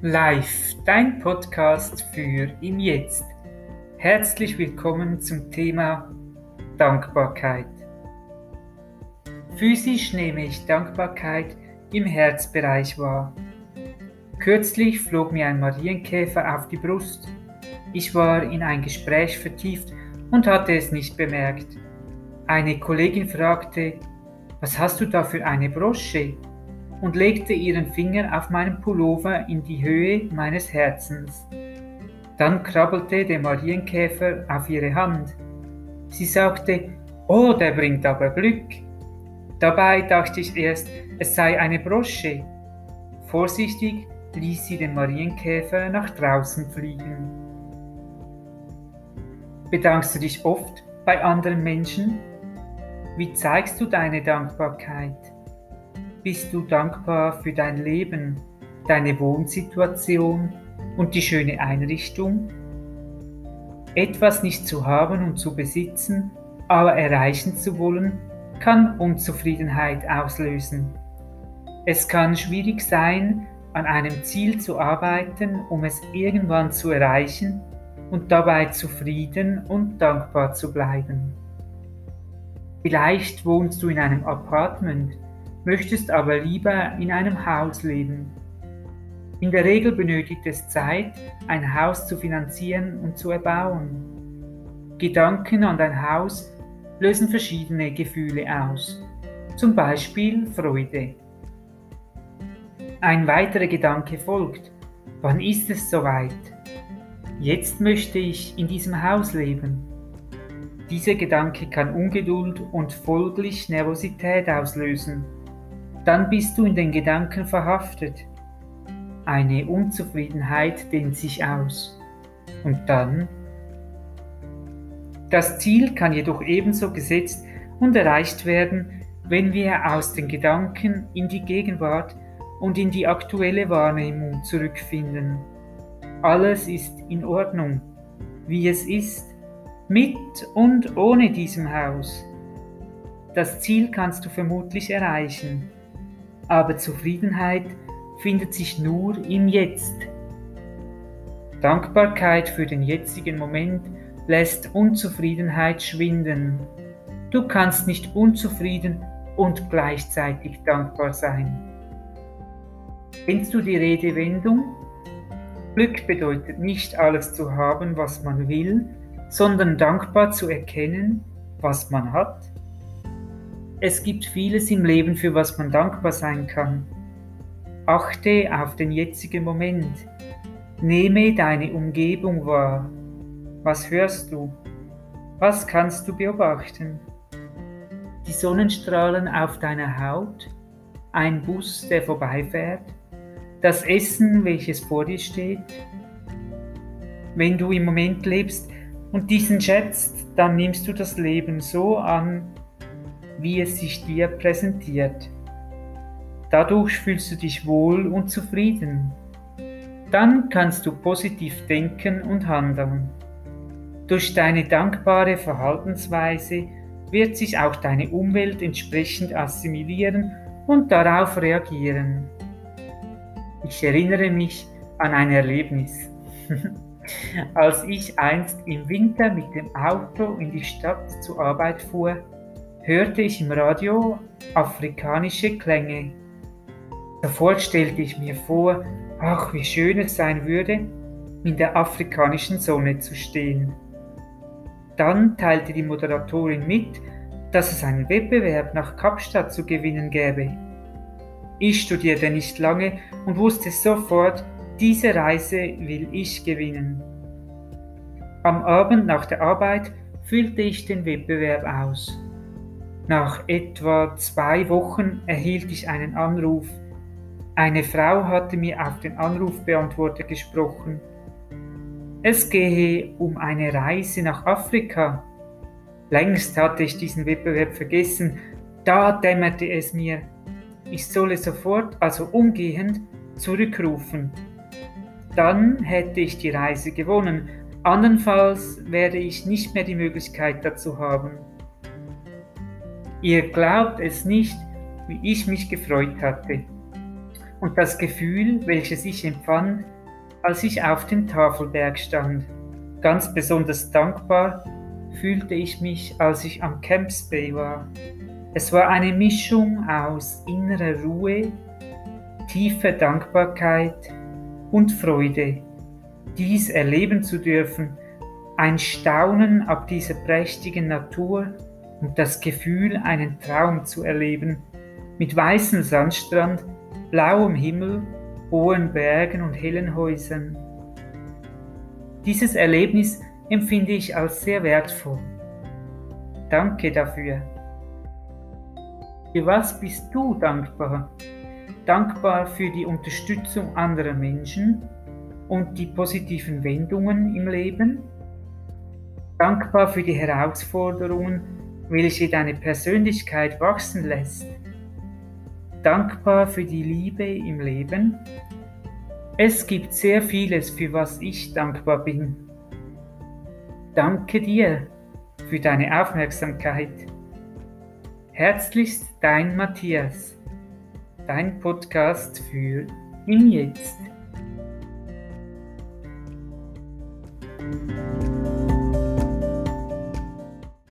Live, dein Podcast für im Jetzt. Herzlich willkommen zum Thema Dankbarkeit. Physisch nehme ich Dankbarkeit im Herzbereich wahr. Kürzlich flog mir ein Marienkäfer auf die Brust. Ich war in ein Gespräch vertieft und hatte es nicht bemerkt. Eine Kollegin fragte, was hast du da für eine Brosche? Und legte ihren Finger auf meinen Pullover in die Höhe meines Herzens. Dann krabbelte der Marienkäfer auf ihre Hand. Sie sagte, Oh, der bringt aber Glück. Dabei dachte ich erst, es sei eine Brosche. Vorsichtig ließ sie den Marienkäfer nach draußen fliegen. Bedankst du dich oft bei anderen Menschen? Wie zeigst du deine Dankbarkeit? Bist du dankbar für dein Leben, deine Wohnsituation und die schöne Einrichtung? Etwas nicht zu haben und zu besitzen, aber erreichen zu wollen, kann Unzufriedenheit auslösen. Es kann schwierig sein, an einem Ziel zu arbeiten, um es irgendwann zu erreichen und dabei zufrieden und dankbar zu bleiben. Vielleicht wohnst du in einem Apartment, möchtest aber lieber in einem Haus leben. In der Regel benötigt es Zeit, ein Haus zu finanzieren und zu erbauen. Gedanken an dein Haus lösen verschiedene Gefühle aus, zum Beispiel Freude. Ein weiterer Gedanke folgt, wann ist es soweit? Jetzt möchte ich in diesem Haus leben. Dieser Gedanke kann Ungeduld und folglich Nervosität auslösen dann bist du in den Gedanken verhaftet. Eine Unzufriedenheit dehnt sich aus. Und dann? Das Ziel kann jedoch ebenso gesetzt und erreicht werden, wenn wir aus den Gedanken in die Gegenwart und in die aktuelle Wahrnehmung zurückfinden. Alles ist in Ordnung, wie es ist, mit und ohne diesem Haus. Das Ziel kannst du vermutlich erreichen aber Zufriedenheit findet sich nur im Jetzt. Dankbarkeit für den jetzigen Moment lässt Unzufriedenheit schwinden. Du kannst nicht unzufrieden und gleichzeitig dankbar sein. Kennst du die Redewendung? Glück bedeutet nicht alles zu haben, was man will, sondern dankbar zu erkennen, was man hat? Es gibt vieles im Leben, für was man dankbar sein kann. Achte auf den jetzigen Moment. Nehme deine Umgebung wahr. Was hörst du? Was kannst du beobachten? Die Sonnenstrahlen auf deiner Haut, ein Bus, der vorbeifährt, das Essen, welches vor dir steht. Wenn du im Moment lebst und diesen schätzt, dann nimmst du das Leben so an, wie es sich dir präsentiert. Dadurch fühlst du dich wohl und zufrieden. Dann kannst du positiv denken und handeln. Durch deine dankbare Verhaltensweise wird sich auch deine Umwelt entsprechend assimilieren und darauf reagieren. Ich erinnere mich an ein Erlebnis. Als ich einst im Winter mit dem Auto in die Stadt zur Arbeit fuhr, hörte ich im Radio afrikanische Klänge. Sofort stellte ich mir vor, ach, wie schön es sein würde, in der afrikanischen Sonne zu stehen. Dann teilte die Moderatorin mit, dass es einen Wettbewerb nach Kapstadt zu gewinnen gäbe. Ich studierte nicht lange und wusste sofort, diese Reise will ich gewinnen. Am Abend nach der Arbeit füllte ich den Wettbewerb aus. Nach etwa zwei Wochen erhielt ich einen Anruf. Eine Frau hatte mir auf den Anrufbeantworter gesprochen. Es gehe um eine Reise nach Afrika. Längst hatte ich diesen Wettbewerb vergessen. Da dämmerte es mir. Ich solle sofort, also umgehend, zurückrufen. Dann hätte ich die Reise gewonnen. Andernfalls werde ich nicht mehr die Möglichkeit dazu haben. Ihr glaubt es nicht, wie ich mich gefreut hatte. und das Gefühl, welches ich empfand, als ich auf dem Tafelberg stand. Ganz besonders dankbar fühlte ich mich, als ich am Camps Bay war. Es war eine Mischung aus innerer Ruhe, tiefer Dankbarkeit und Freude, dies erleben zu dürfen, ein Staunen ab dieser prächtigen Natur und das Gefühl, einen Traum zu erleben, mit weißem Sandstrand, blauem Himmel, hohen Bergen und hellen Häusern. Dieses Erlebnis empfinde ich als sehr wertvoll. Danke dafür. Für was bist du dankbar? Dankbar für die Unterstützung anderer Menschen und die positiven Wendungen im Leben? Dankbar für die Herausforderungen, welche deine Persönlichkeit wachsen lässt? Dankbar für die Liebe im Leben? Es gibt sehr vieles, für was ich dankbar bin. Danke dir für deine Aufmerksamkeit. Herzlichst dein Matthias, dein Podcast für Im Jetzt.